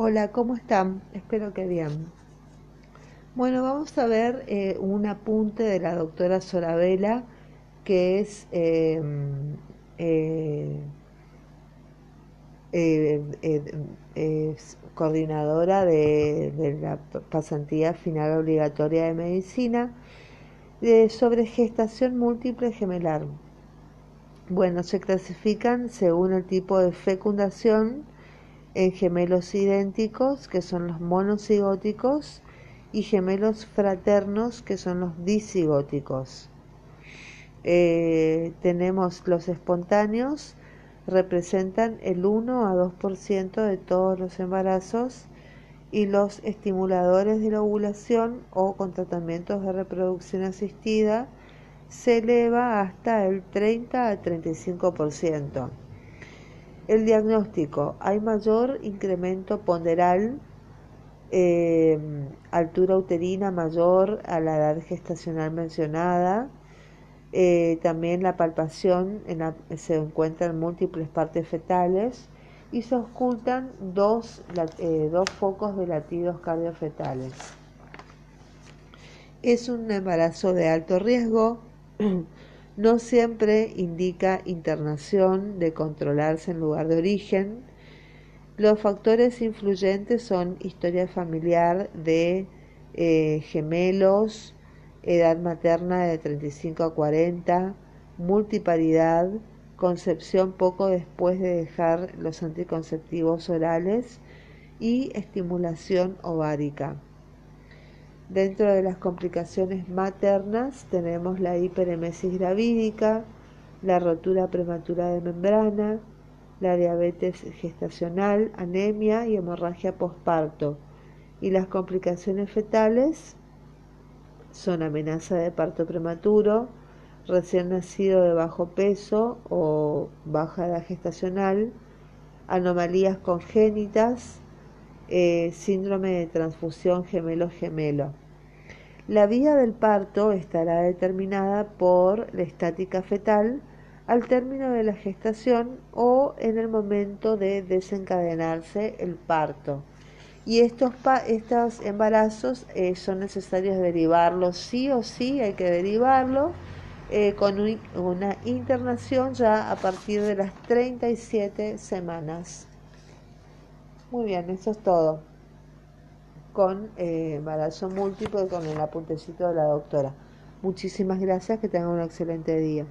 Hola, ¿cómo están? Espero que bien. Bueno, vamos a ver eh, un apunte de la doctora Sorabela, que es, em, eh, eh, coordinadora de, de, la pasantía final obligatoria de medicina, sobre gestación múltiple gemelar. Bueno, se clasifican según el tipo de fecundación en gemelos idénticos, que son los monocigóticos, y gemelos fraternos, que son los disigóticos. Eh, tenemos los espontáneos, representan el 1 a 2% de todos los embarazos y los estimuladores de la ovulación o con tratamientos de reproducción asistida se eleva hasta el 30 a 35%. El diagnóstico, hay mayor incremento ponderal, eh, altura uterina mayor a la edad gestacional mencionada, eh, también la palpación se encuentran múltiples partes fetales y se ocultan dos, eh, dos focos de latidos cardiofetales. Es un embarazo de alto riesgo, no siempre indica internación de controlarse en lugar de origen. Los factores influyentes son historia familiar de eh, gemelos, edad materna de 35 a 40, multiparidad, concepción poco después de dejar los anticonceptivos orales y estimulación ovárica. Dentro de las complicaciones maternas tenemos la hiperemesis gravídica, la rotura prematura de membrana, la diabetes gestacional, anemia y hemorragia postparto. Y las complicaciones fetales son amenaza de parto prematuro, recién nacido de bajo peso o baja edad gestacional, anomalías congénitas, eh, síndrome de transfusión gemelo-gemelo. La vía del parto estará determinada por la estática fetal al término de la gestación o en el momento de desencadenarse el parto. Y estos, estos embarazos eh, son necesarios derivarlos sí o sí, hay que derivarlo eh, con una internación ya a partir de las 37 semanas. Muy bien, eso es todo. Con eh, embarazo múltiple, con el apuntecito de la doctora. Muchísimas gracias, que tengan un excelente día.